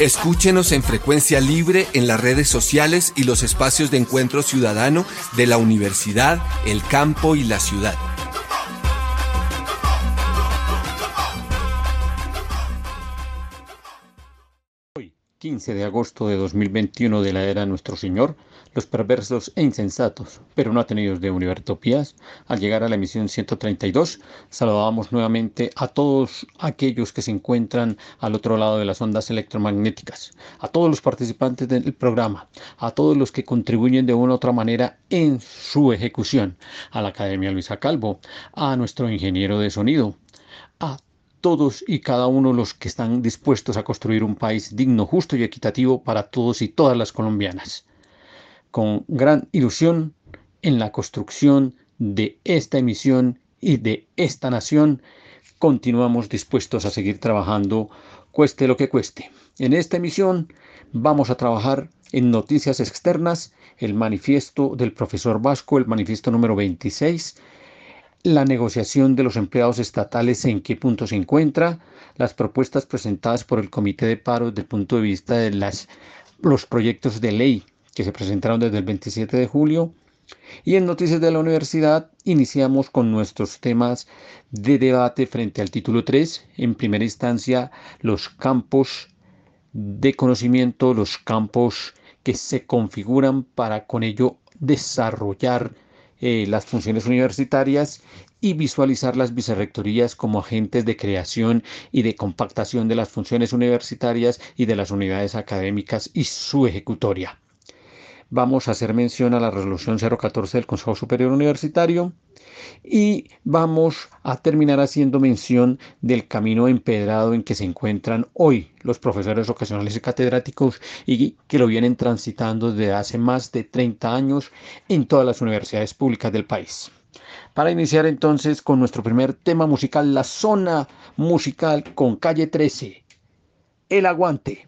Escúchenos en frecuencia libre en las redes sociales y los espacios de encuentro ciudadano de la universidad, el campo y la ciudad. Hoy, 15 de agosto de 2021 de la era Nuestro Señor, los perversos e insensatos, pero no atenidos de Univertopías, al llegar a la emisión 132, saludamos nuevamente a todos aquellos que se encuentran al otro lado de las ondas electromagnéticas, a todos los participantes del programa, a todos los que contribuyen de una u otra manera en su ejecución, a la Academia Luisa Calvo, a nuestro ingeniero de sonido, a todos y cada uno los que están dispuestos a construir un país digno, justo y equitativo para todos y todas las colombianas con gran ilusión en la construcción de esta emisión y de esta nación, continuamos dispuestos a seguir trabajando, cueste lo que cueste. En esta emisión vamos a trabajar en noticias externas, el manifiesto del profesor Vasco, el manifiesto número 26, la negociación de los empleados estatales en qué punto se encuentra, las propuestas presentadas por el Comité de Paro desde el punto de vista de las, los proyectos de ley que se presentaron desde el 27 de julio. Y en Noticias de la Universidad iniciamos con nuestros temas de debate frente al título 3. En primera instancia, los campos de conocimiento, los campos que se configuran para con ello desarrollar eh, las funciones universitarias y visualizar las vicerrectorías como agentes de creación y de compactación de las funciones universitarias y de las unidades académicas y su ejecutoria vamos a hacer mención a la resolución 014 del Consejo Superior Universitario y vamos a terminar haciendo mención del camino empedrado en que se encuentran hoy los profesores ocasionales y catedráticos y que lo vienen transitando desde hace más de 30 años en todas las universidades públicas del país. Para iniciar entonces con nuestro primer tema musical, la zona musical con calle 13, el aguante.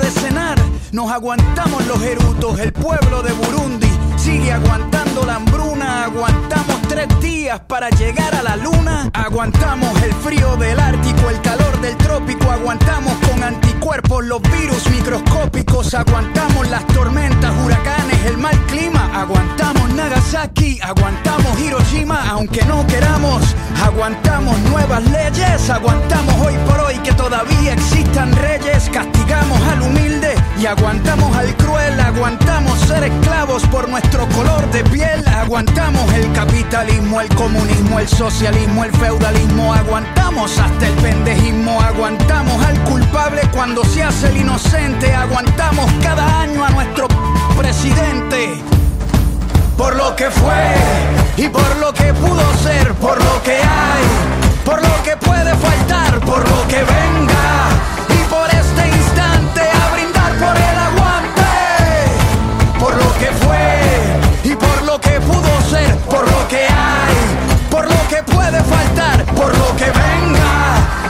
de cenar. Nos aguantamos los erutos, el pueblo de Burundi sigue aguantando la hambruna. Aguantamos tres días para llegar a la luna. Aguantamos el frío del Ártico, el calor del trópico. Aguantamos con anticuerpos los virus microscópicos. Aguantamos las tormentas, huracanes, el mal clima. Aguantamos Nagasaki, aguantamos Hiroshima, aunque no queramos. Aguantamos nuevas leyes, aguantamos hoy por hoy que todavía existan reyes. Castigamos al humilde y aguantamos al cruel. Aguantamos ser esclavos por nuestro color de piel. Aguantamos el capitalismo, el comunismo, el socialismo, el feudalismo. Aguantamos hasta el pendejismo. Aguantamos al culpable cuando se hace el inocente. Aguantamos cada año a nuestro presidente. Por lo que fue y por lo que pudo ser, por lo que hay, por lo que puede faltar, por lo que venga y por este instante a brindar por el aguante. Por lo que fue y por lo que pudo ser, por lo que hay, por lo que puede faltar, por lo que venga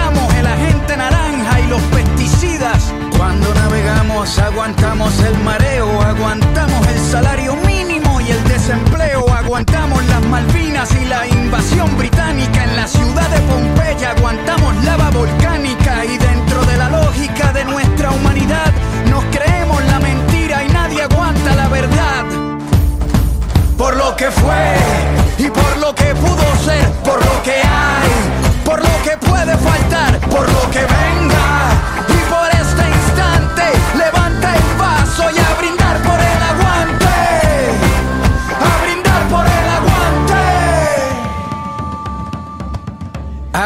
El agente naranja y los pesticidas. Cuando navegamos aguantamos el mareo, aguantamos el salario mínimo y el desempleo, aguantamos las Malvinas y la invasión británica en la ciudad de por lo que venga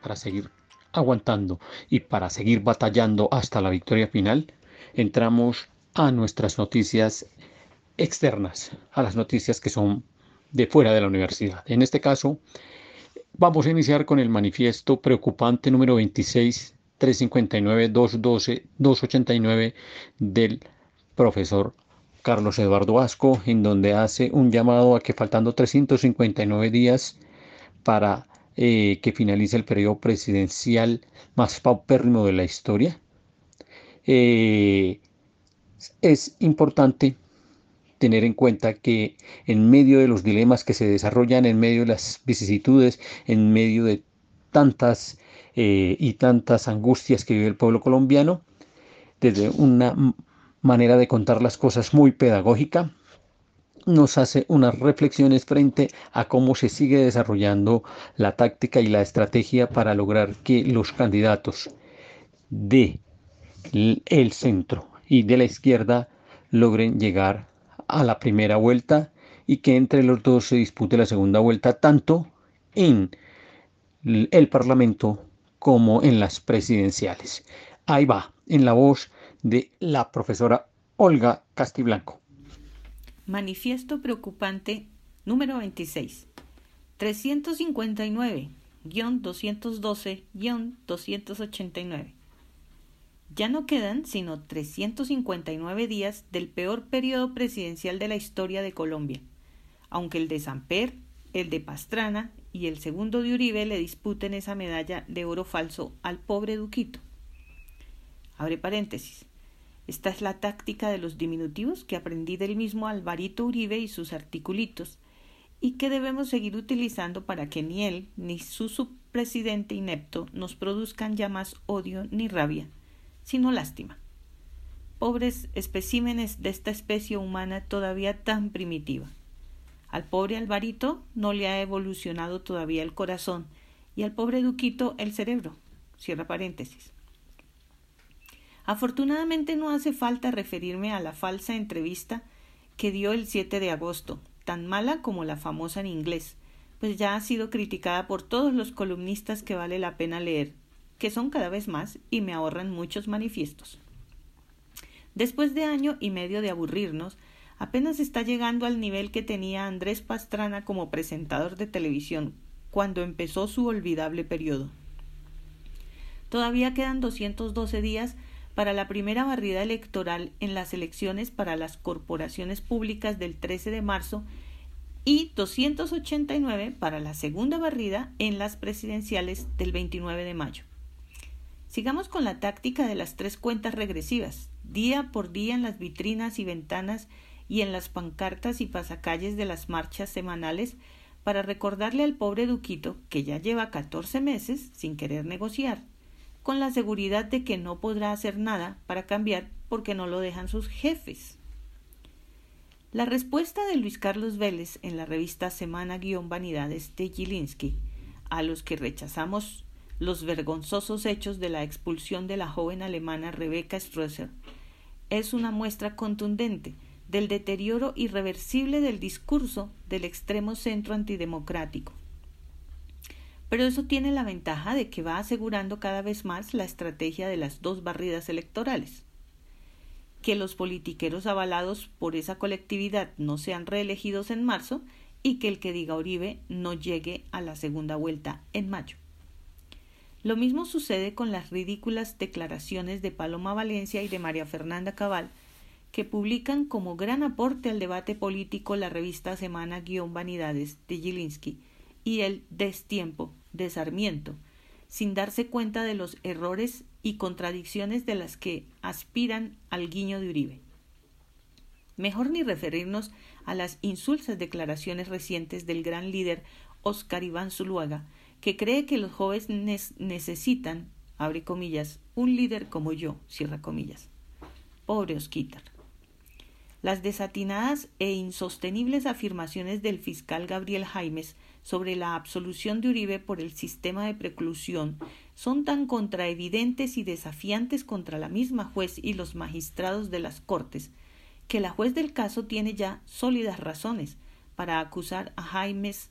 para seguir aguantando y para seguir batallando hasta la victoria final, entramos a nuestras noticias externas, a las noticias que son de fuera de la universidad. En este caso, vamos a iniciar con el manifiesto preocupante número 26 359-212-289 del profesor Carlos Eduardo Asco, en donde hace un llamado a que faltando 359 días para eh, que finalice el periodo presidencial más paupérrimo de la historia, eh, es importante tener en cuenta que en medio de los dilemas que se desarrollan, en medio de las vicisitudes, en medio de tantas eh, y tantas angustias que vive el pueblo colombiano, desde una manera de contar las cosas muy pedagógica, nos hace unas reflexiones frente a cómo se sigue desarrollando la táctica y la estrategia para lograr que los candidatos de el centro y de la izquierda logren llegar a la primera vuelta y que entre los dos se dispute la segunda vuelta tanto en el Parlamento como en las presidenciales. Ahí va, en la voz de la profesora Olga Castiblanco. Manifiesto preocupante número 26. 359-212-289. Ya no quedan sino 359 días del peor periodo presidencial de la historia de Colombia, aunque el de Samper, el de Pastrana y el segundo de Uribe le disputen esa medalla de oro falso al pobre Duquito. Abre paréntesis. Esta es la táctica de los diminutivos que aprendí del mismo Alvarito Uribe y sus articulitos, y que debemos seguir utilizando para que ni él ni su subpresidente inepto nos produzcan ya más odio ni rabia, sino lástima. Pobres especímenes de esta especie humana todavía tan primitiva. Al pobre Alvarito no le ha evolucionado todavía el corazón y al pobre Duquito el cerebro. Cierra paréntesis. Afortunadamente no hace falta referirme a la falsa entrevista que dio el 7 de agosto, tan mala como la famosa en inglés, pues ya ha sido criticada por todos los columnistas que vale la pena leer, que son cada vez más y me ahorran muchos manifiestos. Después de año y medio de aburrirnos, apenas está llegando al nivel que tenía Andrés Pastrana como presentador de televisión cuando empezó su olvidable periodo. Todavía quedan 212 días para la primera barrida electoral en las elecciones para las corporaciones públicas del 13 de marzo y 289 para la segunda barrida en las presidenciales del 29 de mayo. Sigamos con la táctica de las tres cuentas regresivas, día por día en las vitrinas y ventanas y en las pancartas y pasacalles de las marchas semanales para recordarle al pobre Duquito que ya lleva 14 meses sin querer negociar, con la seguridad de que no podrá hacer nada para cambiar porque no lo dejan sus jefes. La respuesta de Luis Carlos Vélez en la revista Semana-Vanidades de Gilinski, a los que rechazamos los vergonzosos hechos de la expulsión de la joven alemana Rebecca Strasser, es una muestra contundente del deterioro irreversible del discurso del extremo centro antidemocrático. Pero eso tiene la ventaja de que va asegurando cada vez más la estrategia de las dos barridas electorales. Que los politiqueros avalados por esa colectividad no sean reelegidos en marzo y que el que diga Uribe no llegue a la segunda vuelta en mayo. Lo mismo sucede con las ridículas declaraciones de Paloma Valencia y de María Fernanda Cabal, que publican como gran aporte al debate político la revista Semana-Vanidades de Gilinski y el Destiempo de Sarmiento, sin darse cuenta de los errores y contradicciones de las que aspiran al guiño de Uribe. Mejor ni referirnos a las insulsas declaraciones recientes del gran líder Oscar Iván Zuluaga, que cree que los jóvenes necesitan, abre comillas, un líder como yo, cierra comillas. Pobre Osquitar. Las desatinadas e insostenibles afirmaciones del fiscal Gabriel Jaimes sobre la absolución de Uribe por el sistema de preclusión son tan contraevidentes y desafiantes contra la misma juez y los magistrados de las Cortes, que la juez del caso tiene ya sólidas razones para acusar a Jaimes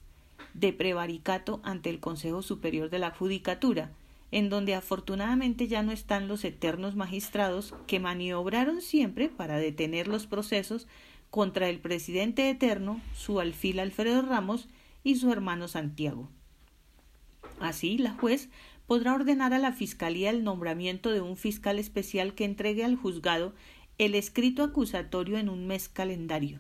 de prevaricato ante el Consejo Superior de la Judicatura, en donde afortunadamente ya no están los eternos magistrados que maniobraron siempre para detener los procesos contra el presidente eterno, su alfil Alfredo Ramos y su hermano Santiago. Así, la juez podrá ordenar a la Fiscalía el nombramiento de un fiscal especial que entregue al juzgado el escrito acusatorio en un mes calendario.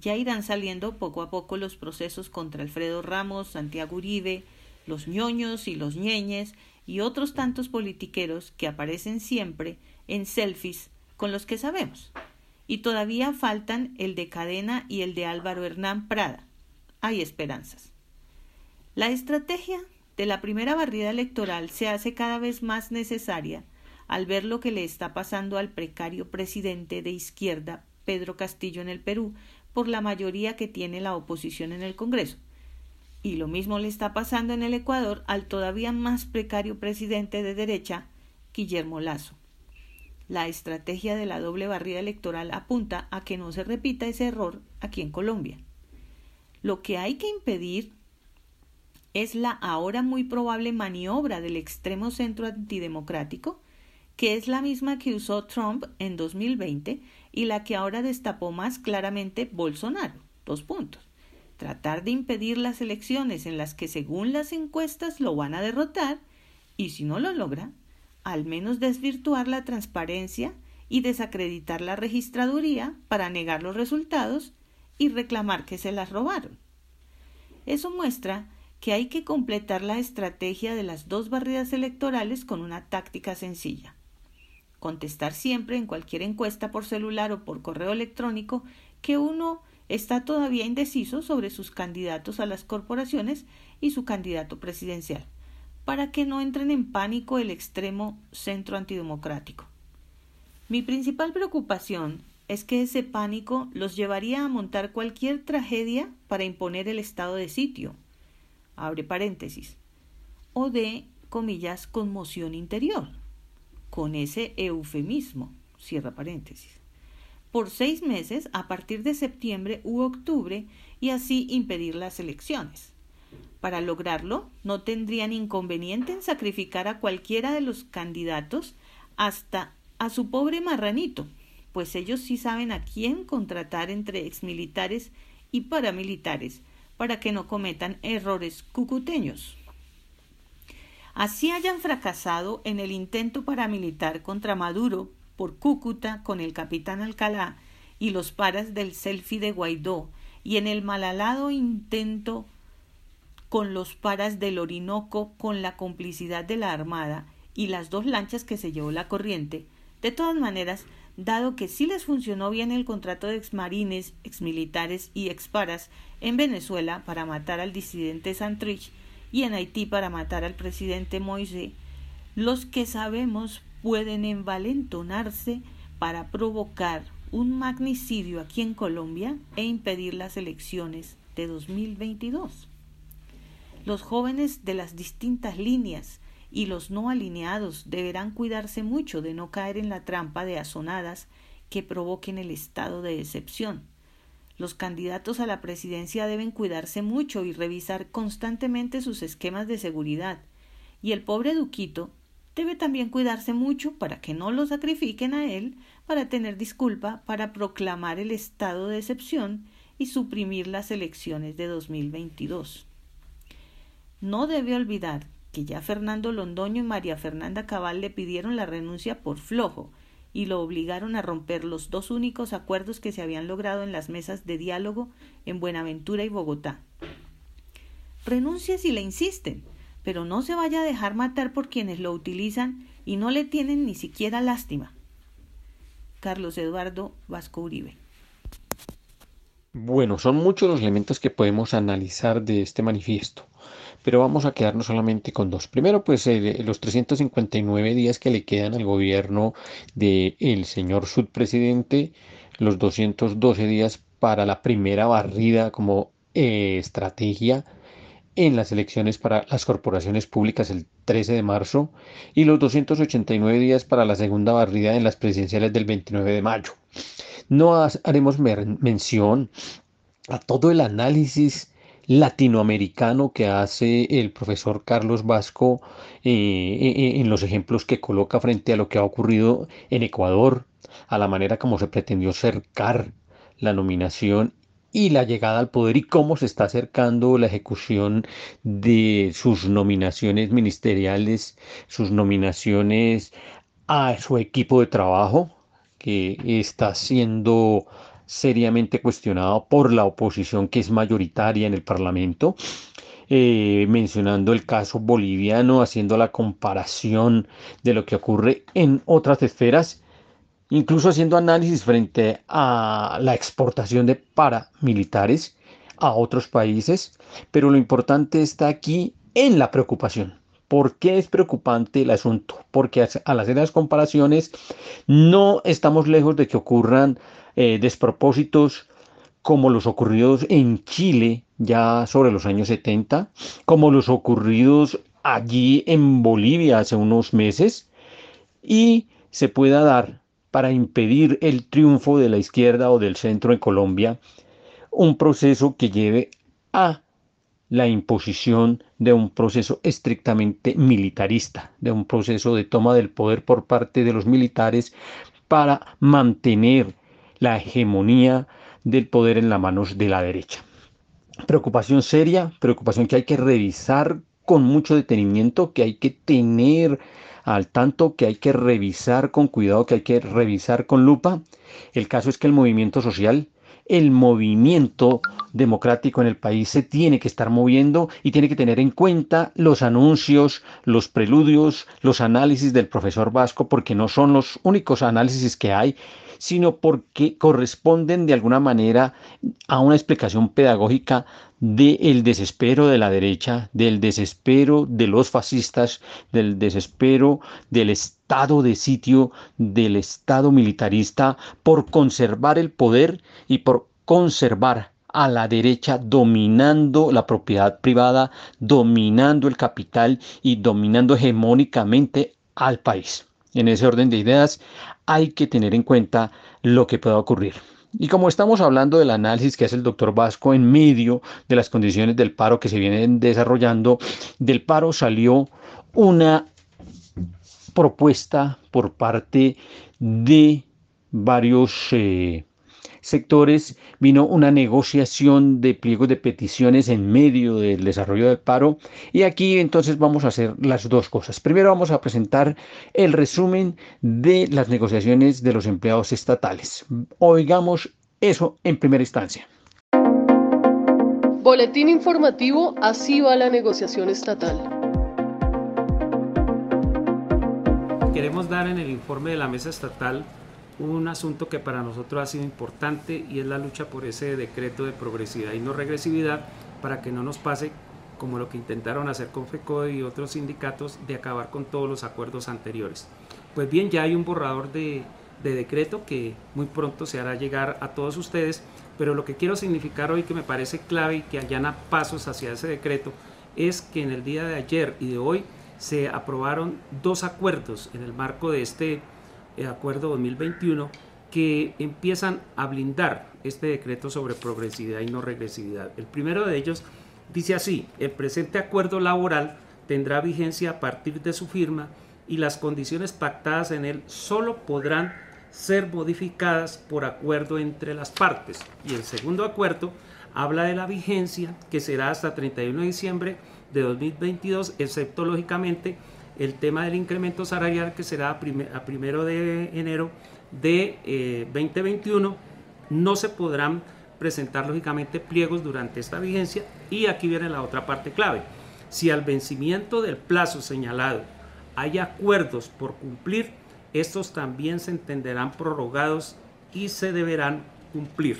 Ya irán saliendo poco a poco los procesos contra Alfredo Ramos, Santiago Uribe, los ñoños y los ñeñes y otros tantos politiqueros que aparecen siempre en selfies con los que sabemos. Y todavía faltan el de Cadena y el de Álvaro Hernán Prada. Hay esperanzas. La estrategia de la primera barrida electoral se hace cada vez más necesaria al ver lo que le está pasando al precario presidente de izquierda Pedro Castillo en el Perú por la mayoría que tiene la oposición en el Congreso. Y lo mismo le está pasando en el Ecuador al todavía más precario presidente de derecha, Guillermo Lazo. La estrategia de la doble barrida electoral apunta a que no se repita ese error aquí en Colombia. Lo que hay que impedir es la ahora muy probable maniobra del extremo centro antidemocrático, que es la misma que usó Trump en 2020 y la que ahora destapó más claramente Bolsonaro. Dos puntos. Tratar de impedir las elecciones en las que según las encuestas lo van a derrotar y si no lo logra, al menos desvirtuar la transparencia y desacreditar la registraduría para negar los resultados y reclamar que se las robaron. Eso muestra que hay que completar la estrategia de las dos barridas electorales con una táctica sencilla contestar siempre en cualquier encuesta por celular o por correo electrónico que uno está todavía indeciso sobre sus candidatos a las corporaciones y su candidato presidencial, para que no entren en pánico el extremo centro antidemocrático. Mi principal preocupación es que ese pánico los llevaría a montar cualquier tragedia para imponer el estado de sitio, abre paréntesis, o de, comillas, conmoción interior, con ese eufemismo, cierra paréntesis, por seis meses a partir de septiembre u octubre y así impedir las elecciones. Para lograrlo, no tendrían inconveniente en sacrificar a cualquiera de los candidatos hasta a su pobre marranito, pues ellos sí saben a quién contratar entre exmilitares y paramilitares para que no cometan errores cucuteños. Así hayan fracasado en el intento paramilitar contra Maduro por Cúcuta con el capitán Alcalá y los paras del selfie de Guaidó y en el malalado intento con los paras del Orinoco con la complicidad de la Armada y las dos lanchas que se llevó la corriente, de todas maneras, dado que sí les funcionó bien el contrato de exmarines, exmilitares y exparas en Venezuela para matar al disidente Santrich y en Haití para matar al presidente Moise, los que sabemos pueden envalentonarse para provocar un magnicidio aquí en Colombia e impedir las elecciones de 2022. Los jóvenes de las distintas líneas y los no alineados deberán cuidarse mucho de no caer en la trampa de azonadas que provoquen el estado de excepción. Los candidatos a la presidencia deben cuidarse mucho y revisar constantemente sus esquemas de seguridad. Y el pobre Duquito debe también cuidarse mucho para que no lo sacrifiquen a él para tener disculpa para proclamar el estado de excepción y suprimir las elecciones de 2022. No debe olvidar que ya Fernando Londoño y María Fernanda Cabal le pidieron la renuncia por flojo y lo obligaron a romper los dos únicos acuerdos que se habían logrado en las mesas de diálogo en Buenaventura y Bogotá. Renuncie si le insisten, pero no se vaya a dejar matar por quienes lo utilizan y no le tienen ni siquiera lástima. Carlos Eduardo Vasco Uribe. Bueno, son muchos los elementos que podemos analizar de este manifiesto, pero vamos a quedarnos solamente con dos. Primero, pues eh, los 359 días que le quedan al gobierno del señor subpresidente, los 212 días para la primera barrida como eh, estrategia en las elecciones para las corporaciones públicas el 13 de marzo y los 289 días para la segunda barrida en las presidenciales del 29 de mayo. No haremos mención a todo el análisis latinoamericano que hace el profesor Carlos Vasco eh, eh, eh, en los ejemplos que coloca frente a lo que ha ocurrido en Ecuador, a la manera como se pretendió cercar la nominación y la llegada al poder y cómo se está acercando la ejecución de sus nominaciones ministeriales, sus nominaciones a su equipo de trabajo, que está siendo seriamente cuestionado por la oposición que es mayoritaria en el Parlamento. Eh, mencionando el caso boliviano, haciendo la comparación de lo que ocurre en otras esferas incluso haciendo análisis frente a la exportación de paramilitares a otros países, pero lo importante está aquí en la preocupación. ¿Por qué es preocupante el asunto? Porque al hacer las comparaciones no estamos lejos de que ocurran eh, despropósitos como los ocurridos en Chile ya sobre los años 70, como los ocurridos allí en Bolivia hace unos meses, y se pueda dar para impedir el triunfo de la izquierda o del centro en Colombia, un proceso que lleve a la imposición de un proceso estrictamente militarista, de un proceso de toma del poder por parte de los militares para mantener la hegemonía del poder en las manos de la derecha. Preocupación seria, preocupación que hay que revisar con mucho detenimiento, que hay que tener al tanto que hay que revisar con cuidado, que hay que revisar con lupa. El caso es que el movimiento social, el movimiento democrático en el país se tiene que estar moviendo y tiene que tener en cuenta los anuncios, los preludios, los análisis del profesor Vasco, porque no son los únicos análisis que hay sino porque corresponden de alguna manera a una explicación pedagógica del desespero de la derecha, del desespero de los fascistas, del desespero del estado de sitio, del estado militarista por conservar el poder y por conservar a la derecha dominando la propiedad privada, dominando el capital y dominando hegemónicamente al país. En ese orden de ideas hay que tener en cuenta lo que pueda ocurrir. Y como estamos hablando del análisis que hace el doctor Vasco en medio de las condiciones del paro que se vienen desarrollando, del paro salió una propuesta por parte de varios eh, sectores, vino una negociación de pliegos de peticiones en medio del desarrollo del paro y aquí entonces vamos a hacer las dos cosas. Primero vamos a presentar el resumen de las negociaciones de los empleados estatales. Oigamos eso en primera instancia. Boletín informativo, así va la negociación estatal. Queremos dar en el informe de la mesa estatal un asunto que para nosotros ha sido importante y es la lucha por ese decreto de progresividad y no regresividad para que no nos pase como lo que intentaron hacer con FECODE y otros sindicatos de acabar con todos los acuerdos anteriores. Pues bien, ya hay un borrador de, de decreto que muy pronto se hará llegar a todos ustedes, pero lo que quiero significar hoy que me parece clave y que allana pasos hacia ese decreto es que en el día de ayer y de hoy se aprobaron dos acuerdos en el marco de este el acuerdo 2021 que empiezan a blindar este decreto sobre progresividad y no regresividad. El primero de ellos dice así, el presente acuerdo laboral tendrá vigencia a partir de su firma y las condiciones pactadas en él solo podrán ser modificadas por acuerdo entre las partes. Y el segundo acuerdo habla de la vigencia que será hasta 31 de diciembre de 2022, excepto lógicamente el tema del incremento salarial que será a, primero de enero de 2021. Eh, no se podrán presentar lógicamente pliegos durante esta vigencia y aquí viene la otra parte clave. Si al vencimiento del plazo señalado hay acuerdos por cumplir, estos también se entenderán prorrogados y se deberán cumplir.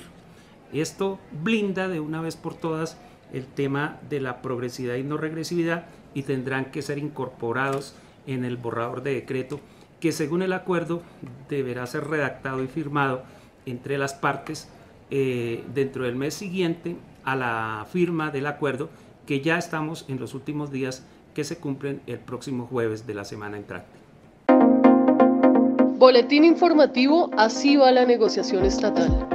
Esto blinda de una vez por todas el tema de la progresividad y no regresividad y tendrán que ser incorporados en el borrador de decreto que según el acuerdo deberá ser redactado y firmado entre las partes eh, dentro del mes siguiente a la firma del acuerdo que ya estamos en los últimos días que se cumplen el próximo jueves de la semana entrante. Boletín informativo, así va la negociación estatal.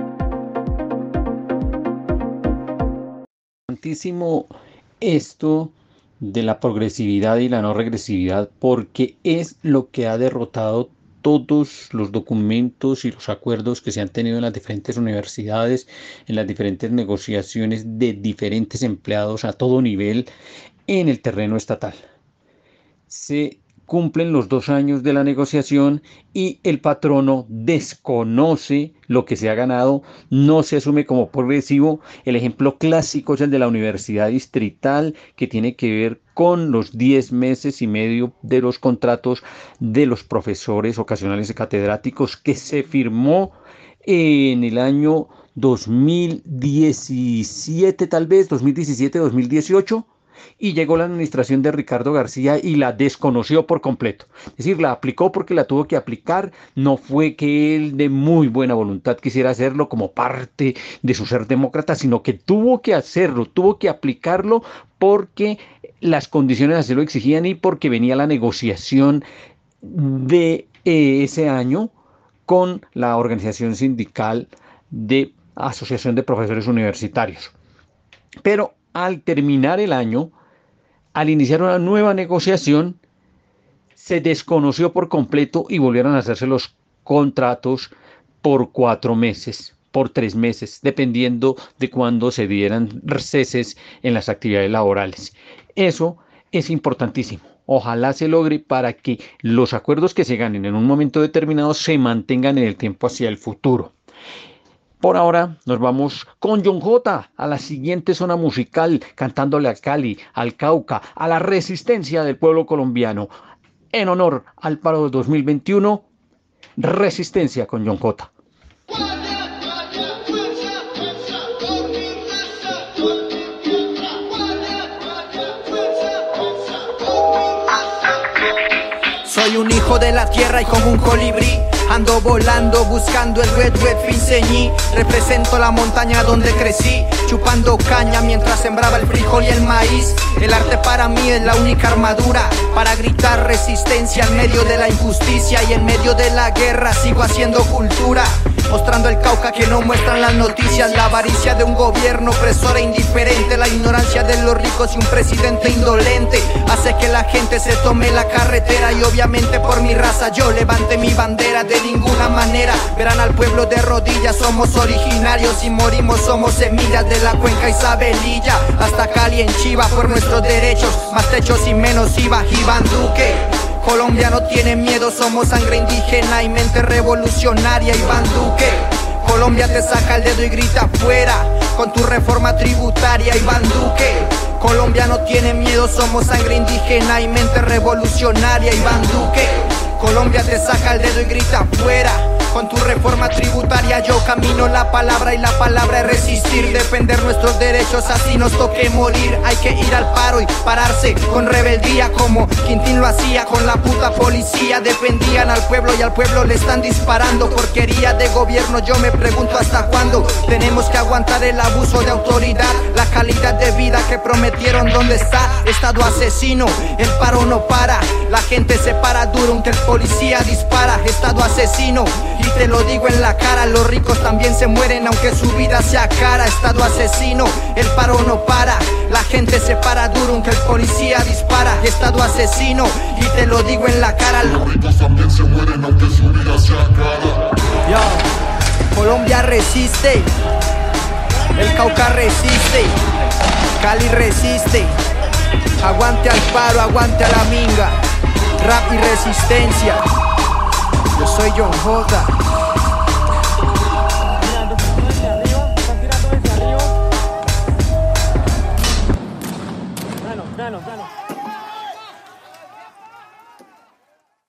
Esto de la progresividad y la no regresividad porque es lo que ha derrotado todos los documentos y los acuerdos que se han tenido en las diferentes universidades, en las diferentes negociaciones de diferentes empleados a todo nivel en el terreno estatal. Se cumplen los dos años de la negociación y el patrono desconoce lo que se ha ganado, no se asume como progresivo. El ejemplo clásico es el de la Universidad Distrital, que tiene que ver con los 10 meses y medio de los contratos de los profesores ocasionales y catedráticos que se firmó en el año 2017 tal vez, 2017-2018 y llegó la administración de Ricardo García y la desconoció por completo. Es decir, la aplicó porque la tuvo que aplicar, no fue que él de muy buena voluntad quisiera hacerlo como parte de su ser demócrata, sino que tuvo que hacerlo, tuvo que aplicarlo porque las condiciones así lo exigían y porque venía la negociación de eh, ese año con la organización sindical de Asociación de Profesores Universitarios. Pero al terminar el año, al iniciar una nueva negociación, se desconoció por completo y volvieron a hacerse los contratos por cuatro meses, por tres meses, dependiendo de cuándo se dieran ceses en las actividades laborales. Eso es importantísimo. Ojalá se logre para que los acuerdos que se ganen en un momento determinado se mantengan en el tiempo hacia el futuro. Por ahora nos vamos con John J a la siguiente zona musical, cantándole a Cali, al Cauca, a la resistencia del pueblo colombiano. En honor al paro de 2021, resistencia con John J. Soy un hijo de la tierra y como un colibrí Ando volando buscando el red red finseñí Represento la montaña donde crecí Chupando caña mientras sembraba el frijol y el maíz El arte para mí es la única armadura Para gritar resistencia en medio de la injusticia Y en medio de la guerra sigo haciendo cultura Mostrando el cauca que no muestran las noticias La avaricia de un gobierno opresor e indiferente La ignorancia de los ricos y un presidente indolente Hace que la gente se tome la carretera Y obviamente por mi raza yo levante mi bandera de ninguna manera. Verán al pueblo de rodillas, somos originarios y morimos, somos semillas de la cuenca Isabelilla. Hasta Cali en Chiva por nuestros derechos, más techos y menos IVA, Iván Duque. Colombia no tiene miedo, somos sangre indígena y mente revolucionaria, Iván Duque. Colombia te saca el dedo y grita fuera con tu reforma tributaria, Iván Duque. Colombia no tiene miedo, somos sangre indígena y mente revolucionaria, Iván Duque. Colombia te saca el dedo y grita fuera con tu reforma tributaria yo camino la palabra y la palabra es resistir, defender nuestros derechos, así nos toque morir. Hay que ir al paro y pararse con rebeldía como Quintín lo hacía con la puta policía. Defendían al pueblo y al pueblo le están disparando. Porquería de gobierno, yo me pregunto hasta cuándo tenemos que aguantar el abuso de autoridad. La calidad de vida que prometieron, ¿dónde está? Estado asesino, el paro no para. La gente se para duro aunque el policía dispara. Estado asesino y te lo digo en la cara, los ricos también se mueren aunque su vida sea cara. Estado asesino, el paro no para. La gente se para duro aunque el policía dispara. Estado asesino, y te lo digo en la cara. Los ricos también se mueren aunque su vida sea cara. Colombia resiste. El Cauca resiste. Cali resiste. Aguante al paro, aguante a la minga. Rap y resistencia. Yo soy John J.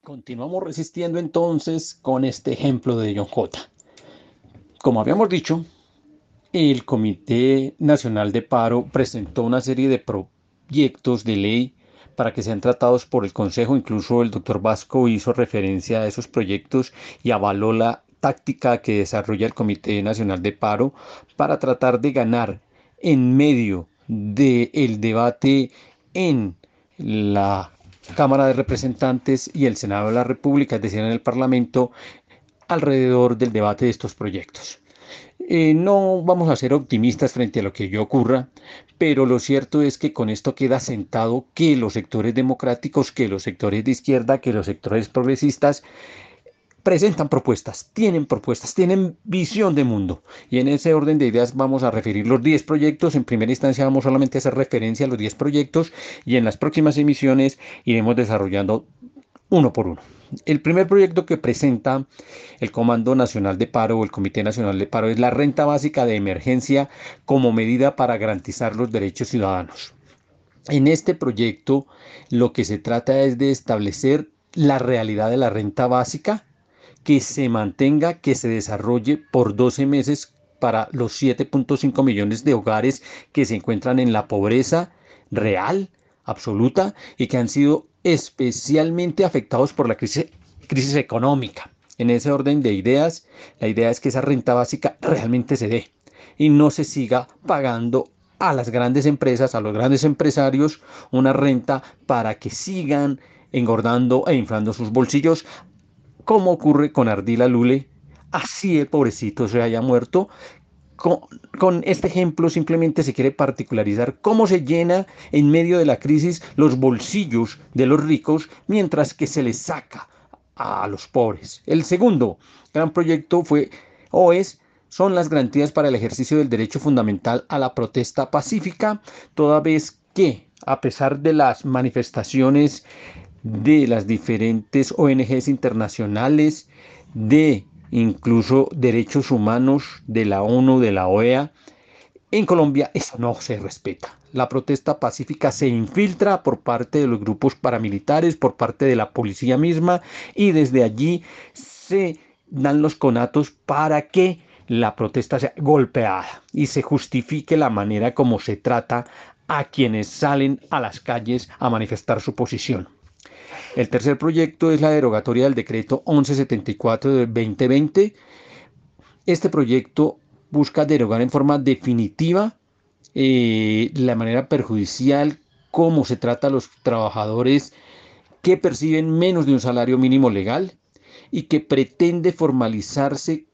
Continuamos resistiendo entonces con este ejemplo de John J. Como habíamos dicho, el Comité Nacional de Paro presentó una serie de proyectos de ley para que sean tratados por el Consejo. Incluso el doctor Vasco hizo referencia a esos proyectos y avaló la táctica que desarrolla el Comité Nacional de Paro para tratar de ganar en medio del debate en la Cámara de Representantes y el Senado de la República, es decir, en el Parlamento, alrededor del debate de estos proyectos. Eh, no vamos a ser optimistas frente a lo que yo ocurra, pero lo cierto es que con esto queda sentado que los sectores democráticos, que los sectores de izquierda, que los sectores progresistas presentan propuestas, tienen propuestas, tienen visión de mundo. Y en ese orden de ideas vamos a referir los 10 proyectos. En primera instancia vamos solamente a hacer referencia a los 10 proyectos y en las próximas emisiones iremos desarrollando uno por uno. El primer proyecto que presenta el Comando Nacional de Paro o el Comité Nacional de Paro es la renta básica de emergencia como medida para garantizar los derechos ciudadanos. En este proyecto lo que se trata es de establecer la realidad de la renta básica, que se mantenga, que se desarrolle por 12 meses para los 7.5 millones de hogares que se encuentran en la pobreza real, absoluta, y que han sido especialmente afectados por la crisis, económica. En ese orden de ideas, la idea es que esa renta básica realmente se dé y no se siga pagando a las grandes empresas, a los grandes empresarios, una renta para que sigan engordando e inflando sus bolsillos, como ocurre con Ardila Lule, así el pobrecito se haya muerto, con, este ejemplo simplemente se quiere particularizar cómo se llena en medio de la crisis los bolsillos de los ricos mientras que se les saca a los pobres. El segundo gran proyecto fue o es son las garantías para el ejercicio del derecho fundamental a la protesta pacífica, toda vez que a pesar de las manifestaciones de las diferentes ONGs internacionales, de incluso derechos humanos de la ONU, de la OEA. En Colombia eso no se respeta. La protesta pacífica se infiltra por parte de los grupos paramilitares, por parte de la policía misma y desde allí se dan los conatos para que la protesta sea golpeada y se justifique la manera como se trata a quienes salen a las calles a manifestar su posición. El tercer proyecto es la derogatoria del decreto 1174 de 2020. Este proyecto busca derogar en forma definitiva eh, la manera perjudicial cómo se trata a los trabajadores que perciben menos de un salario mínimo legal y que pretende formalizarse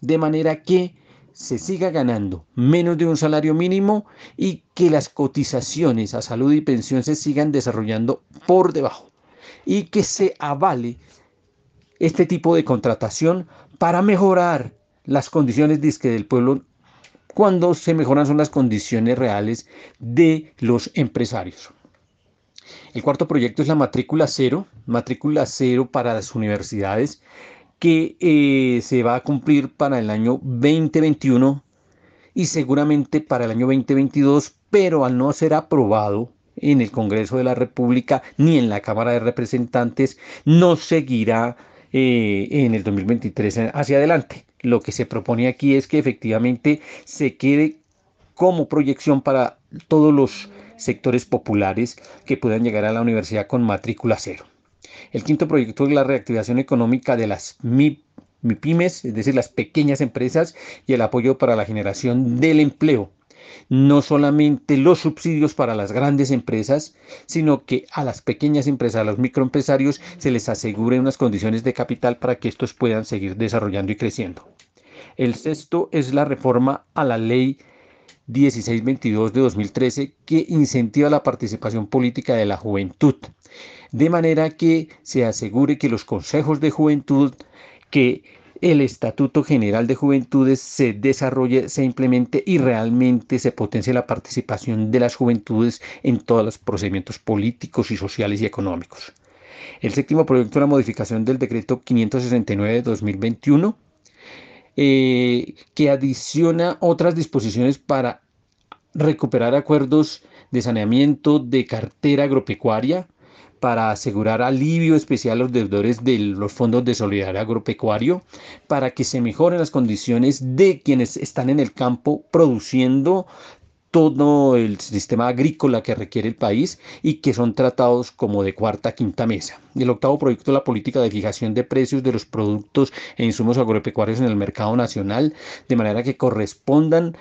de manera que se siga ganando menos de un salario mínimo y que las cotizaciones a salud y pensión se sigan desarrollando por debajo y que se avale este tipo de contratación para mejorar las condiciones del pueblo cuando se mejoran son las condiciones reales de los empresarios. El cuarto proyecto es la matrícula cero, matrícula cero para las universidades que eh, se va a cumplir para el año 2021 y seguramente para el año 2022, pero al no ser aprobado en el Congreso de la República ni en la Cámara de Representantes, no seguirá eh, en el 2023 hacia adelante. Lo que se propone aquí es que efectivamente se quede como proyección para todos los sectores populares que puedan llegar a la universidad con matrícula cero. El quinto proyecto es la reactivación económica de las MIPIMES, es decir, las pequeñas empresas y el apoyo para la generación del empleo. No solamente los subsidios para las grandes empresas, sino que a las pequeñas empresas, a los microempresarios, se les asegure unas condiciones de capital para que estos puedan seguir desarrollando y creciendo. El sexto es la reforma a la ley 1622 de 2013 que incentiva la participación política de la juventud, de manera que se asegure que los consejos de juventud, que el Estatuto General de Juventudes se desarrolle, se implemente y realmente se potencie la participación de las juventudes en todos los procedimientos políticos y sociales y económicos. El séptimo proyecto de la modificación del decreto 569 de 2021 eh, que adiciona otras disposiciones para recuperar acuerdos de saneamiento de cartera agropecuaria, para asegurar alivio especial a los deudores de los fondos de solidaridad agropecuario, para que se mejoren las condiciones de quienes están en el campo produciendo todo el sistema agrícola que requiere el país y que son tratados como de cuarta quinta mesa. El octavo proyecto la política de fijación de precios de los productos e insumos agropecuarios en el mercado nacional, de manera que correspondan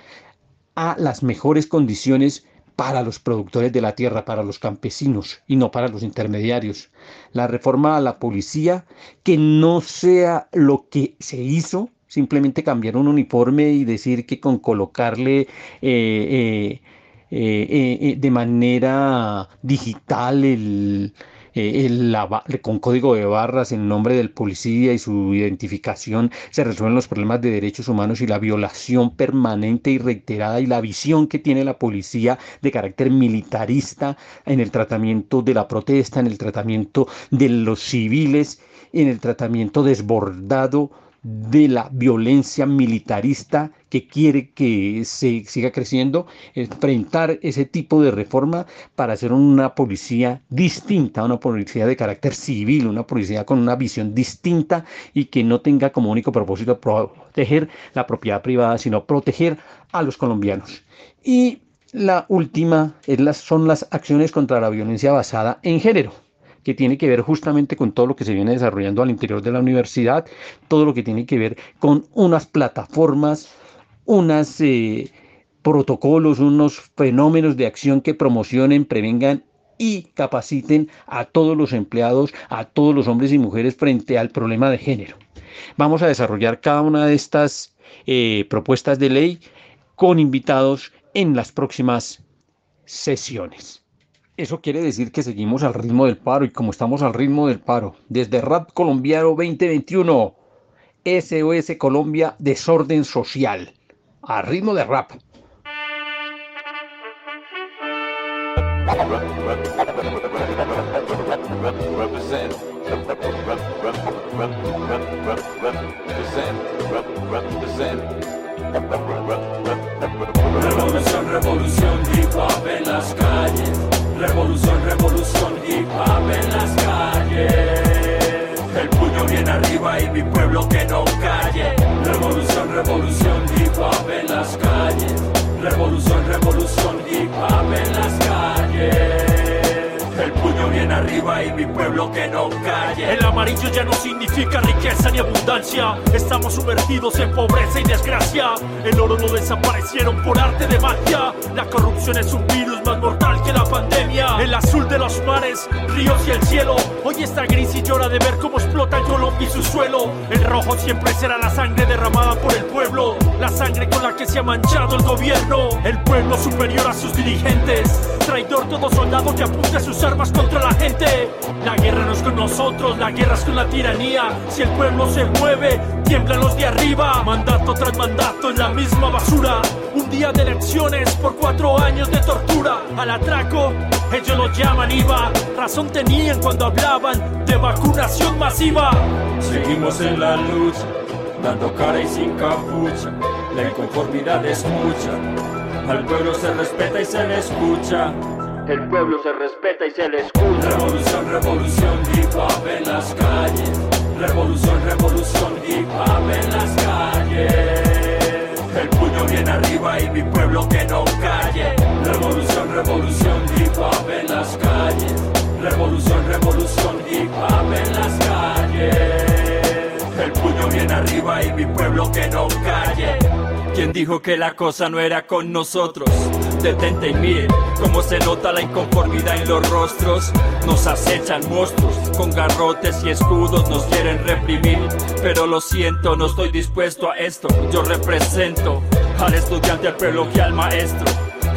a las mejores condiciones para los productores de la tierra, para los campesinos y no para los intermediarios. La reforma a la policía, que no sea lo que se hizo simplemente cambiar un uniforme y decir que con colocarle eh, eh, eh, de manera digital el, con código de barras en nombre del policía y su identificación se resuelven los problemas de derechos humanos y la violación permanente y reiterada y la visión que tiene la policía de carácter militarista en el tratamiento de la protesta, en el tratamiento de los civiles, en el tratamiento desbordado de la violencia militarista que quiere que se siga creciendo, enfrentar ese tipo de reforma para hacer una policía distinta, una policía de carácter civil, una policía con una visión distinta y que no tenga como único propósito proteger la propiedad privada, sino proteger a los colombianos. Y la última son las acciones contra la violencia basada en género que tiene que ver justamente con todo lo que se viene desarrollando al interior de la universidad, todo lo que tiene que ver con unas plataformas, unos eh, protocolos, unos fenómenos de acción que promocionen, prevengan y capaciten a todos los empleados, a todos los hombres y mujeres frente al problema de género. Vamos a desarrollar cada una de estas eh, propuestas de ley con invitados en las próximas sesiones. Eso quiere decir que seguimos al ritmo del paro y como estamos al ritmo del paro, desde Rap Colombiano 2021, SOS Colombia Desorden Social, a ritmo de rap. Revolución, revolución, hip hop. Revolución, revolución, hip hop en las calles. El puño bien arriba y mi pueblo que no calle. Revolución, revolución, hip hop en las calles. Revolución, revolución, hip hop en las calles bien arriba y mi pueblo que no calle. El amarillo ya no significa riqueza ni abundancia. Estamos sumergidos en pobreza y desgracia. El oro lo desaparecieron por arte de magia. La corrupción es un virus más mortal que la pandemia. El azul de los mares, ríos y el cielo. Hoy está gris y llora de ver cómo explota Colombia y su suelo. El rojo siempre será la sangre derramada por el pueblo. La sangre con la que se ha manchado el gobierno. El pueblo superior a sus dirigentes traidor todo soldado que apunte sus armas contra la gente. La guerra no es con nosotros, la guerra es con la tiranía. Si el pueblo se mueve, tiemblan los de arriba. Mandato tras mandato en la misma basura. Un día de elecciones por cuatro años de tortura. Al atraco, ellos lo llaman IVA. Razón tenían cuando hablaban de vacunación masiva. Seguimos en la lucha, dando cara y sin capucha. La inconformidad es mucha. Al pueblo se respeta y se le escucha. El pueblo se respeta y se le escucha. Revolución, revolución, hip hop en las calles. Revolución, revolución, hip hop en las calles. El puño bien arriba y mi pueblo que no calle. Revolución, revolución, hip hop en las calles. Revolución, revolución, hip hop en las calles. El puño bien arriba y mi pueblo que no calle. ¿Quién dijo que la cosa no era con nosotros? Detente y mire cómo se nota la inconformidad en los rostros. Nos acechan monstruos con garrotes y escudos, nos quieren reprimir. Pero lo siento, no estoy dispuesto a esto. Yo represento al estudiante, al pueblo al maestro,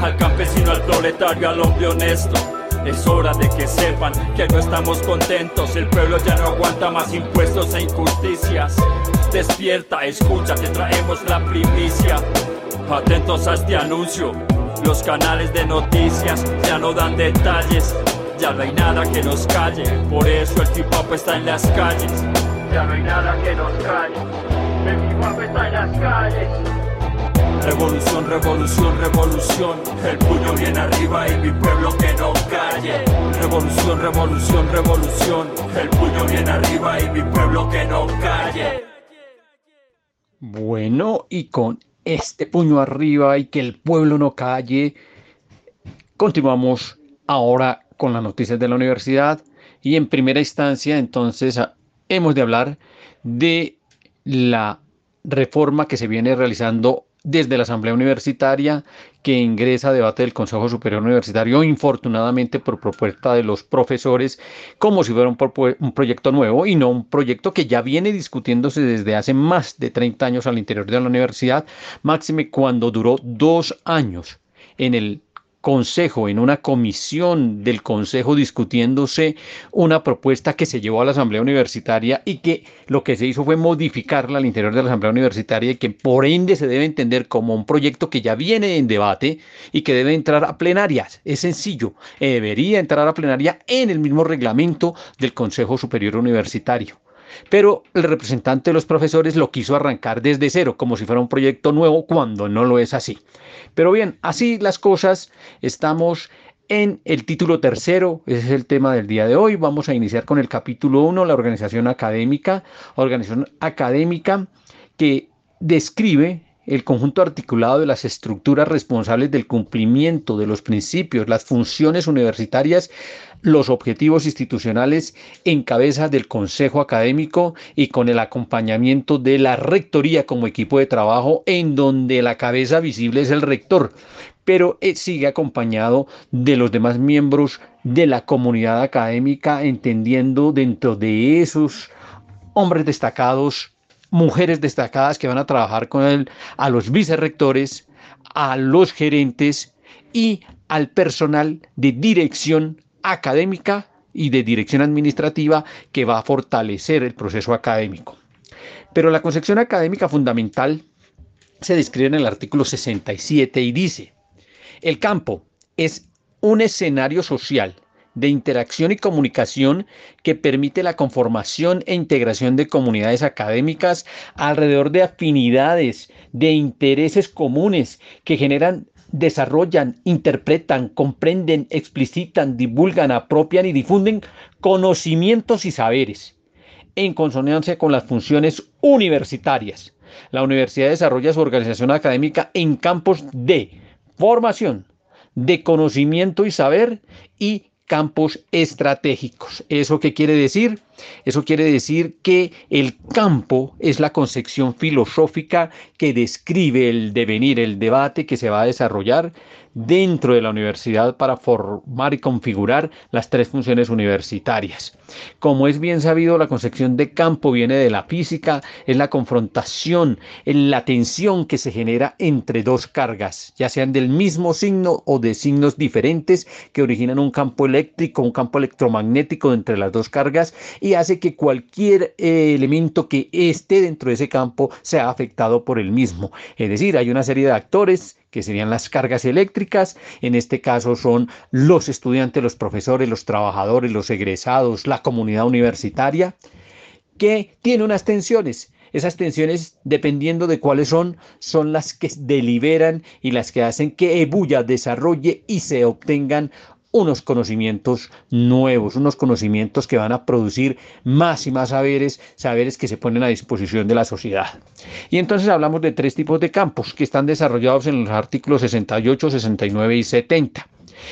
al campesino, al proletario, al hombre honesto. Es hora de que sepan que no estamos contentos. El pueblo ya no aguanta más impuestos e injusticias. Despierta, escucha, te traemos la primicia. Atentos a este anuncio. Los canales de noticias ya no dan detalles. Ya no hay nada que nos calle. Por eso el hip hop está en las calles. Ya no hay nada que nos calle. El hip hop está en las calles. Revolución, revolución, revolución. El puño bien arriba y mi pueblo que no calle. Revolución, revolución, revolución. El puño bien arriba y mi pueblo que no calle. Bueno, y con este puño arriba y que el pueblo no calle, continuamos ahora con las noticias de la universidad. Y en primera instancia entonces hemos de hablar de la reforma que se viene realizando desde la Asamblea Universitaria que ingresa a debate del Consejo Superior Universitario, infortunadamente por propuesta de los profesores, como si fuera un, un, proyecto nuevo y no un proyecto que ya viene discutiéndose desde hace más de 30 años al interior de la universidad, máxime cuando duró dos años en el consejo, en una comisión del consejo discutiéndose una propuesta que se llevó a la asamblea universitaria y que lo que se hizo fue modificarla al interior de la asamblea universitaria y que por ende se debe entender como un proyecto que ya viene en debate y que debe entrar a plenarias. Es sencillo, debería entrar a plenaria en el mismo reglamento del Consejo Superior Universitario pero el representante de los profesores lo quiso arrancar desde cero, como si fuera un proyecto nuevo, cuando no lo es así. Pero bien, así las cosas, estamos en el título tercero, ese es el tema del día de hoy. Vamos a iniciar con el capítulo uno, la organización académica, organización académica que describe el conjunto articulado de las estructuras responsables del cumplimiento de los principios, las funciones universitarias, los objetivos institucionales en cabeza del Consejo Académico y con el acompañamiento de la Rectoría como equipo de trabajo en donde la cabeza visible es el rector, pero eh, sigue acompañado de los demás miembros de la comunidad académica, entendiendo dentro de esos hombres destacados mujeres destacadas que van a trabajar con él, a los vicerrectores, a los gerentes y al personal de dirección académica y de dirección administrativa que va a fortalecer el proceso académico. Pero la concepción académica fundamental se describe en el artículo 67 y dice, el campo es un escenario social de interacción y comunicación que permite la conformación e integración de comunidades académicas alrededor de afinidades, de intereses comunes que generan desarrollan, interpretan, comprenden, explicitan, divulgan, apropian y difunden conocimientos y saberes en consonancia con las funciones universitarias. La universidad desarrolla su organización académica en campos de formación, de conocimiento y saber y campos estratégicos. ¿Eso qué quiere decir? Eso quiere decir que el campo es la concepción filosófica que describe el devenir, el debate que se va a desarrollar dentro de la universidad para formar y configurar las tres funciones universitarias. Como es bien sabido, la concepción de campo viene de la física, es la confrontación, en la tensión que se genera entre dos cargas, ya sean del mismo signo o de signos diferentes que originan un campo eléctrico, un campo electromagnético entre las dos cargas y hace que cualquier eh, elemento que esté dentro de ese campo sea afectado por el mismo. Es decir, hay una serie de actores que serían las cargas eléctricas. En este caso son los estudiantes, los profesores, los trabajadores, los egresados, la comunidad universitaria, que tiene unas tensiones. Esas tensiones, dependiendo de cuáles son, son las que deliberan y las que hacen que Ebuya desarrolle y se obtengan unos conocimientos nuevos, unos conocimientos que van a producir más y más saberes, saberes que se ponen a disposición de la sociedad. Y entonces hablamos de tres tipos de campos que están desarrollados en los artículos 68, 69 y 70.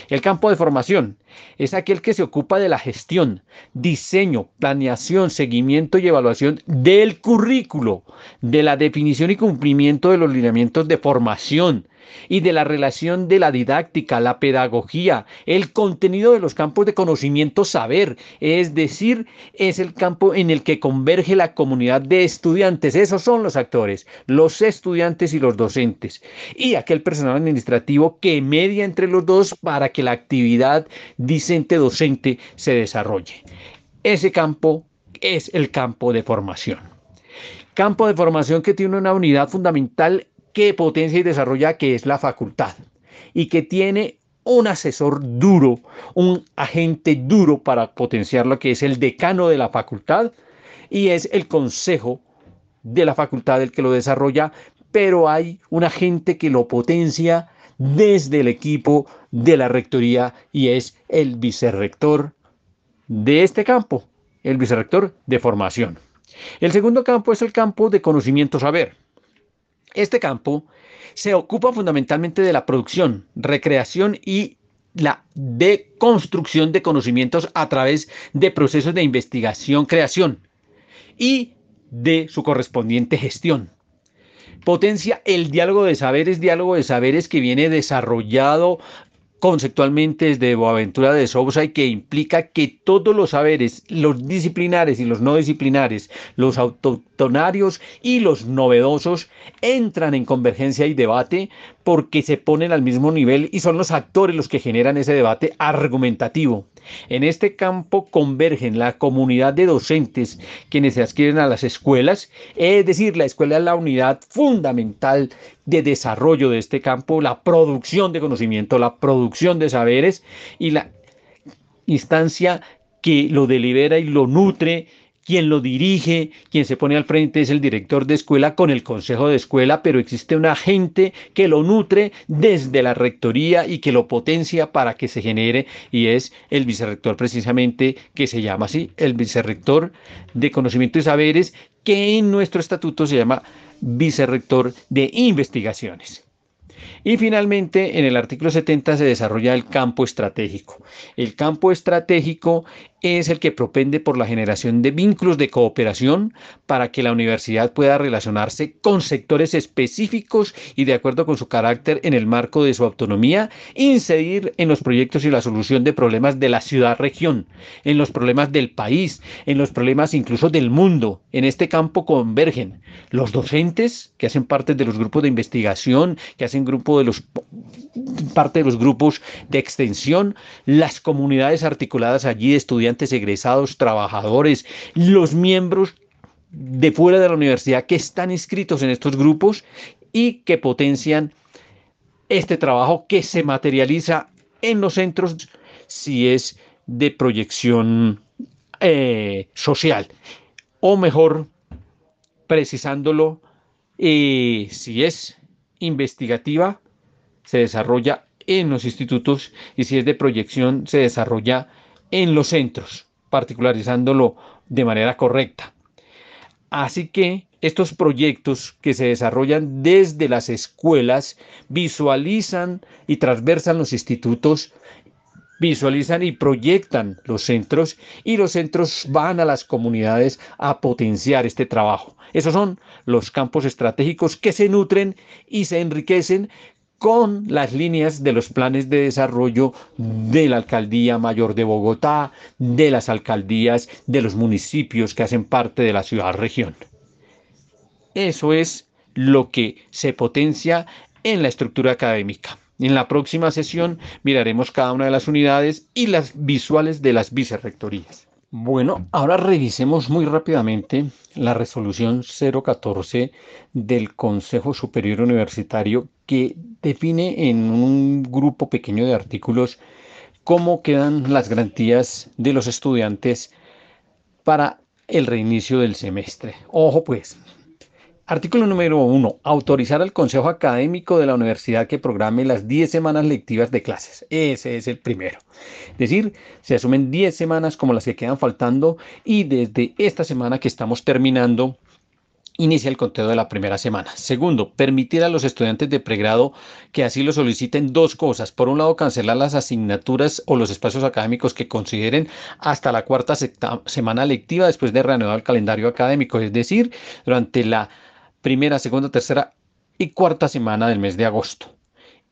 El campo de formación es aquel que se ocupa de la gestión, diseño, planeación, seguimiento y evaluación del currículo, de la definición y cumplimiento de los lineamientos de formación, y de la relación de la didáctica, la pedagogía, el contenido de los campos de conocimiento saber, es decir, es el campo en el que converge la comunidad de estudiantes, esos son los actores, los estudiantes y los docentes, y aquel personal administrativo que media entre los dos para que la actividad discente-docente se desarrolle. Ese campo es el campo de formación. Campo de formación que tiene una unidad fundamental que potencia y desarrolla, que es la facultad, y que tiene un asesor duro, un agente duro para potenciar lo que es el decano de la facultad, y es el consejo de la facultad el que lo desarrolla, pero hay un agente que lo potencia desde el equipo de la rectoría y es el vicerrector de este campo, el vicerrector de formación. El segundo campo es el campo de conocimiento saber. Este campo se ocupa fundamentalmente de la producción, recreación y la deconstrucción de conocimientos a través de procesos de investigación, creación y de su correspondiente gestión. Potencia el diálogo de saberes, diálogo de saberes que viene desarrollado conceptualmente desde Boaventura de Sousa y que implica que todos los saberes, los disciplinares y los no disciplinares, los autotonarios y los novedosos, entran en convergencia y debate porque se ponen al mismo nivel y son los actores los que generan ese debate argumentativo. En este campo convergen la comunidad de docentes quienes se adquieren a las escuelas, es decir, la escuela es la unidad fundamental de desarrollo de este campo, la producción de conocimiento, la producción de saberes y la instancia que lo delibera y lo nutre quien lo dirige, quien se pone al frente es el director de escuela con el consejo de escuela, pero existe un agente que lo nutre desde la rectoría y que lo potencia para que se genere y es el vicerrector precisamente que se llama así, el vicerrector de conocimiento y saberes, que en nuestro estatuto se llama vicerrector de investigaciones. Y finalmente, en el artículo 70 se desarrolla el campo estratégico. El campo estratégico es el que propende por la generación de vínculos de cooperación para que la universidad pueda relacionarse con sectores específicos y de acuerdo con su carácter en el marco de su autonomía, incidir en los proyectos y la solución de problemas de la ciudad-región, en los problemas del país, en los problemas incluso del mundo. En este campo convergen los docentes que hacen parte de los grupos de investigación, que hacen grupo de los parte de los grupos de extensión, las comunidades articuladas allí de estudiantes egresados, trabajadores, los miembros de fuera de la universidad que están inscritos en estos grupos y que potencian este trabajo que se materializa en los centros si es de proyección eh, social. O mejor precisándolo eh, si es investigativa se desarrolla en los institutos y si es de proyección se desarrolla en los centros, particularizándolo de manera correcta. Así que estos proyectos que se desarrollan desde las escuelas visualizan y transversan los institutos visualizan y proyectan los centros y los centros van a las comunidades a potenciar este trabajo. Esos son los campos estratégicos que se nutren y se enriquecen con las líneas de los planes de desarrollo de la Alcaldía Mayor de Bogotá, de las alcaldías de los municipios que hacen parte de la ciudad-región. Eso es lo que se potencia en la estructura académica. En la próxima sesión miraremos cada una de las unidades y las visuales de las vicerrectorías. Bueno, ahora revisemos muy rápidamente la resolución 014 del Consejo Superior Universitario que define en un grupo pequeño de artículos cómo quedan las garantías de los estudiantes para el reinicio del semestre. Ojo pues, Artículo número 1. Autorizar al Consejo Académico de la Universidad que programe las 10 semanas lectivas de clases. Ese es el primero. Es decir, se asumen 10 semanas como las que quedan faltando y desde esta semana que estamos terminando inicia el conteo de la primera semana. Segundo, permitir a los estudiantes de pregrado que así lo soliciten dos cosas. Por un lado, cancelar las asignaturas o los espacios académicos que consideren hasta la cuarta semana lectiva después de reanudar el calendario académico, es decir, durante la primera, segunda, tercera y cuarta semana del mes de agosto.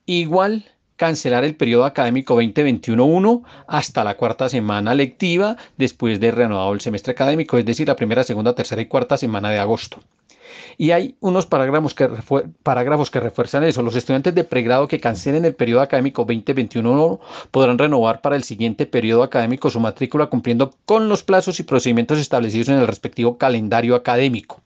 Igual cancelar el periodo académico 2021-1 hasta la cuarta semana lectiva después de reanudado el semestre académico, es decir, la primera, segunda, tercera y cuarta semana de agosto. Y hay unos parágrafos que, parágrafos que refuerzan eso. Los estudiantes de pregrado que cancelen el periodo académico 2021 podrán renovar para el siguiente periodo académico su matrícula cumpliendo con los plazos y procedimientos establecidos en el respectivo calendario académico.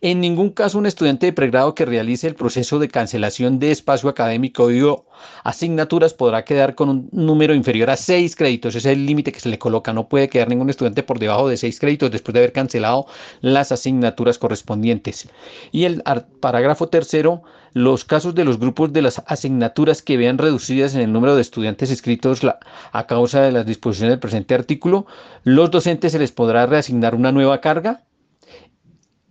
En ningún caso un estudiante de pregrado que realice el proceso de cancelación de espacio académico o asignaturas podrá quedar con un número inferior a seis créditos. Ese es el límite que se le coloca. No puede quedar ningún estudiante por debajo de seis créditos después de haber cancelado las asignaturas correspondientes. Y el parágrafo tercero, los casos de los grupos de las asignaturas que vean reducidas en el número de estudiantes inscritos a causa de las disposiciones del presente artículo, los docentes se les podrá reasignar una nueva carga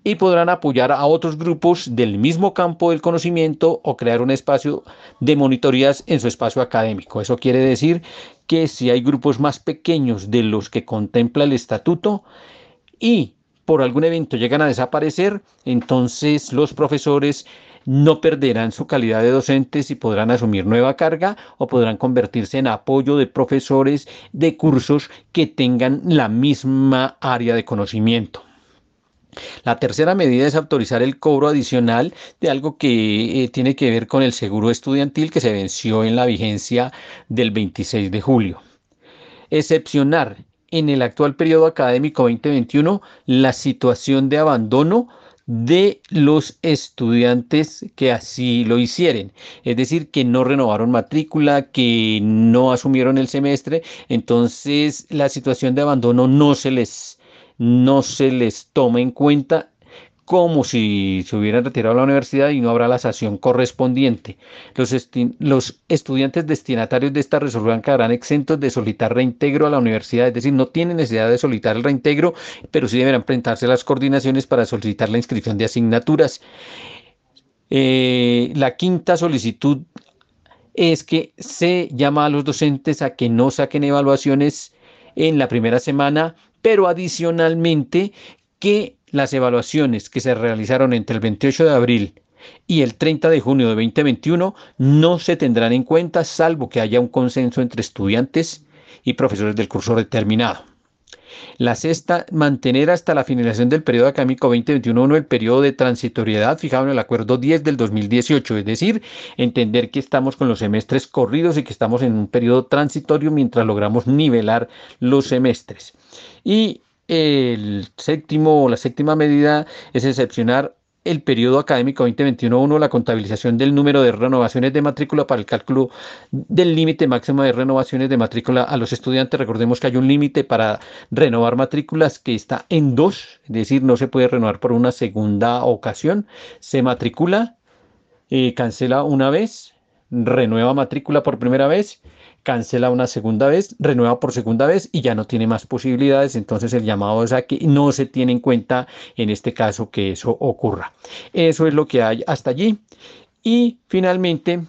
y podrán apoyar a otros grupos del mismo campo del conocimiento o crear un espacio de monitorías en su espacio académico. Eso quiere decir que si hay grupos más pequeños de los que contempla el estatuto y por algún evento llegan a desaparecer, entonces los profesores no perderán su calidad de docentes y podrán asumir nueva carga o podrán convertirse en apoyo de profesores de cursos que tengan la misma área de conocimiento. La tercera medida es autorizar el cobro adicional de algo que eh, tiene que ver con el seguro estudiantil que se venció en la vigencia del 26 de julio. Excepcionar en el actual periodo académico 2021 la situación de abandono de los estudiantes que así lo hicieren, es decir, que no renovaron matrícula, que no asumieron el semestre, entonces la situación de abandono no se les no se les toma en cuenta como si se hubieran retirado a la universidad y no habrá la sanción correspondiente. Los, los, estudiantes destinatarios de esta resolución quedarán exentos de solicitar reintegro a la universidad, es decir, no tienen necesidad de solicitar el reintegro, pero sí deberán presentarse las coordinaciones para solicitar la inscripción de asignaturas. Eh, la quinta solicitud es que se llama a los docentes a que no saquen evaluaciones en la primera semana pero adicionalmente que las evaluaciones que se realizaron entre el 28 de abril y el 30 de junio de 2021 no se tendrán en cuenta salvo que haya un consenso entre estudiantes y profesores del curso determinado. La sexta, mantener hasta la finalización del periodo académico 2021 el periodo de transitoriedad fijado en el acuerdo 10 del 2018, es decir, entender que estamos con los semestres corridos y que estamos en un periodo transitorio mientras logramos nivelar los semestres. Y el séptimo o la séptima medida es excepcionar el periodo académico 2021-1 la contabilización del número de renovaciones de matrícula para el cálculo del límite máximo de renovaciones de matrícula a los estudiantes. Recordemos que hay un límite para renovar matrículas que está en dos, es decir, no se puede renovar por una segunda ocasión. Se matricula, eh, cancela una vez, renueva matrícula por primera vez cancela una segunda vez, renueva por segunda vez y ya no tiene más posibilidades. Entonces el llamado es a que no se tiene en cuenta en este caso que eso ocurra. Eso es lo que hay hasta allí. Y finalmente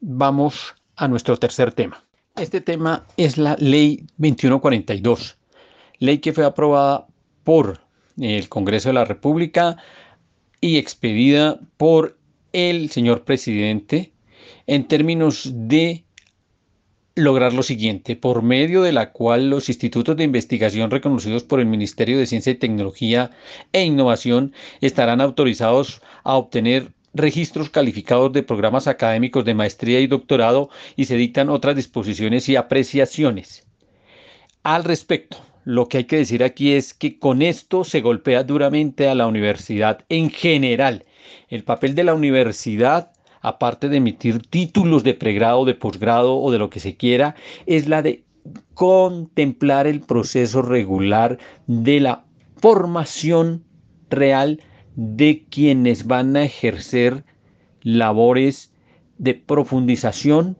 vamos a nuestro tercer tema. Este tema es la ley 2142, ley que fue aprobada por el Congreso de la República y expedida por el señor presidente en términos de lograr lo siguiente, por medio de la cual los institutos de investigación reconocidos por el Ministerio de Ciencia y Tecnología e Innovación estarán autorizados a obtener registros calificados de programas académicos de maestría y doctorado y se dictan otras disposiciones y apreciaciones. Al respecto, lo que hay que decir aquí es que con esto se golpea duramente a la universidad en general. El papel de la universidad aparte de emitir títulos de pregrado, de posgrado o de lo que se quiera, es la de contemplar el proceso regular de la formación real de quienes van a ejercer labores de profundización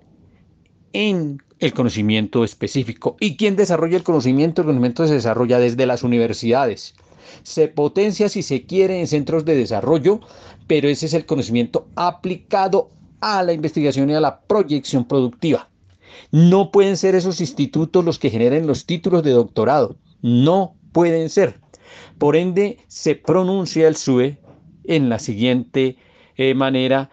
en el conocimiento específico. ¿Y quién desarrolla el conocimiento? El conocimiento se desarrolla desde las universidades. Se potencia si se quiere en centros de desarrollo, pero ese es el conocimiento aplicado a la investigación y a la proyección productiva. No pueden ser esos institutos los que generen los títulos de doctorado. No pueden ser. Por ende, se pronuncia el SUE en la siguiente eh, manera,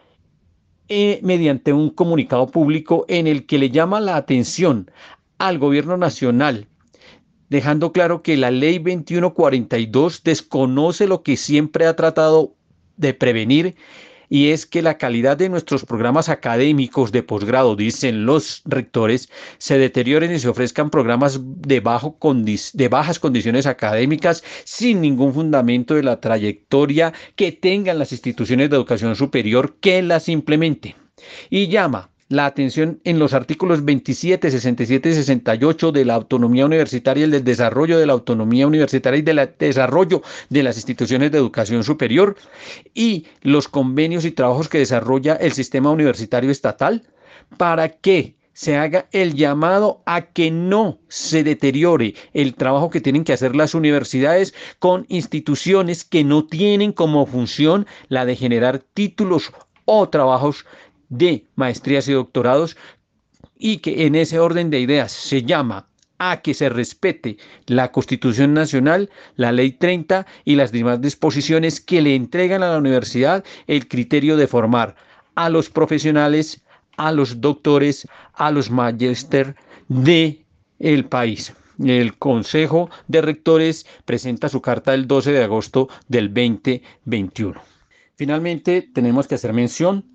eh, mediante un comunicado público en el que le llama la atención al gobierno nacional, dejando claro que la ley 2142 desconoce lo que siempre ha tratado de prevenir y es que la calidad de nuestros programas académicos de posgrado, dicen los rectores, se deterioren y se ofrezcan programas de, bajo de bajas condiciones académicas sin ningún fundamento de la trayectoria que tengan las instituciones de educación superior que las implementen. Y llama la atención en los artículos 27, 67 y 68 de la autonomía universitaria, el del desarrollo de la autonomía universitaria y del desarrollo de las instituciones de educación superior y los convenios y trabajos que desarrolla el sistema universitario estatal para que se haga el llamado a que no se deteriore el trabajo que tienen que hacer las universidades con instituciones que no tienen como función la de generar títulos o trabajos de maestrías y doctorados y que en ese orden de ideas se llama a que se respete la Constitución Nacional, la Ley 30 y las demás disposiciones que le entregan a la universidad el criterio de formar a los profesionales, a los doctores, a los magister de el país. El Consejo de Rectores presenta su carta el 12 de agosto del 2021. Finalmente, tenemos que hacer mención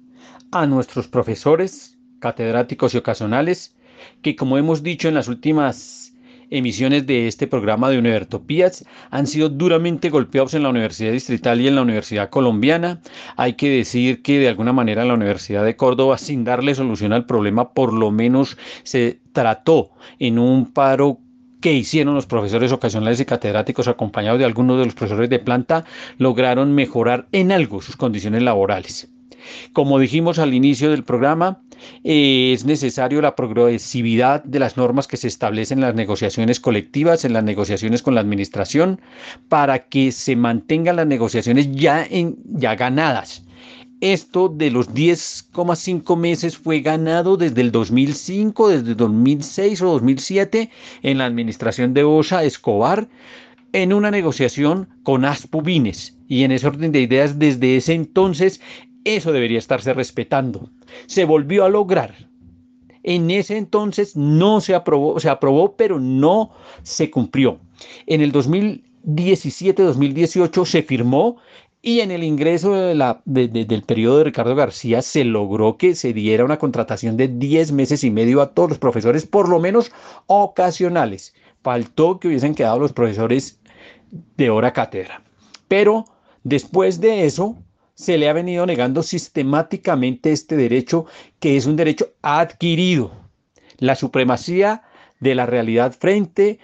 a nuestros profesores, catedráticos y ocasionales, que como hemos dicho en las últimas emisiones de este programa de Univertopías han sido duramente golpeados en la Universidad Distrital y en la Universidad Colombiana. Hay que decir que de alguna manera la Universidad de Córdoba, sin darle solución al problema, por lo menos se trató en un paro que hicieron los profesores ocasionales y catedráticos acompañados de algunos de los profesores de planta, lograron mejorar en algo sus condiciones laborales. Como dijimos al inicio del programa, eh, es necesario la progresividad de las normas que se establecen en las negociaciones colectivas, en las negociaciones con la administración, para que se mantengan las negociaciones ya, en, ya ganadas. Esto de los 10,5 meses fue ganado desde el 2005, desde 2006 o 2007 en la administración de Osa Escobar en una negociación con Aspubines. Y en ese orden de ideas, desde ese entonces eso debería estarse respetando. Se volvió a lograr. En ese entonces no se aprobó, se aprobó, pero no se cumplió. En el 2017-2018 se firmó y en el ingreso del periodo de Ricardo García se logró que se diera una contratación de 10 meses y medio a todos los profesores, por lo menos ocasionales. Faltó que hubiesen quedado los profesores de hora cátedra. Pero después de eso, se le ha venido negando sistemáticamente este derecho que es un derecho adquirido, la supremacía de la realidad frente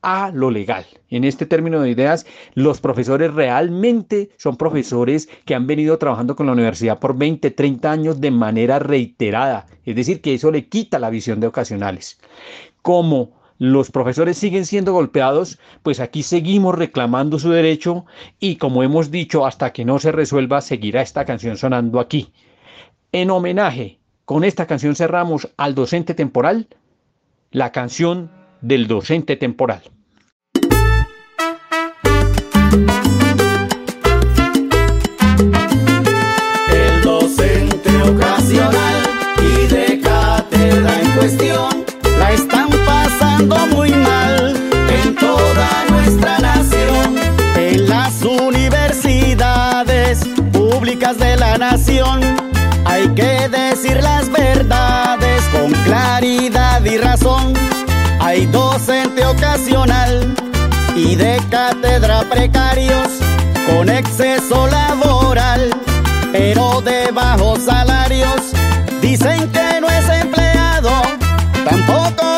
a lo legal. En este término de ideas, los profesores realmente son profesores que han venido trabajando con la universidad por 20, 30 años de manera reiterada, es decir, que eso le quita la visión de ocasionales. Como los profesores siguen siendo golpeados, pues aquí seguimos reclamando su derecho y como hemos dicho, hasta que no se resuelva, seguirá esta canción sonando aquí. En homenaje, con esta canción cerramos al docente temporal, la canción del docente temporal. El docente ocasional y de cátedra en cuestión, la estampa de la nación. Hay que decir las verdades con claridad y razón. Hay docente ocasional y de cátedra precarios con exceso laboral, pero de bajos salarios. Dicen que no es empleado, tampoco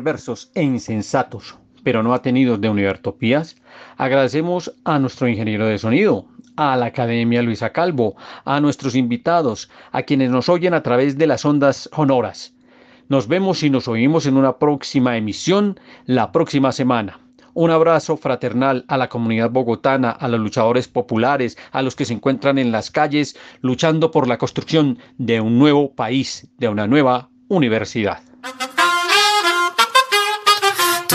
perversos e insensatos, pero no atenidos de Univertopías, agradecemos a nuestro ingeniero de sonido, a la Academia Luisa Calvo, a nuestros invitados, a quienes nos oyen a través de las ondas sonoras. Nos vemos y nos oímos en una próxima emisión la próxima semana. Un abrazo fraternal a la comunidad bogotana, a los luchadores populares, a los que se encuentran en las calles luchando por la construcción de un nuevo país, de una nueva universidad.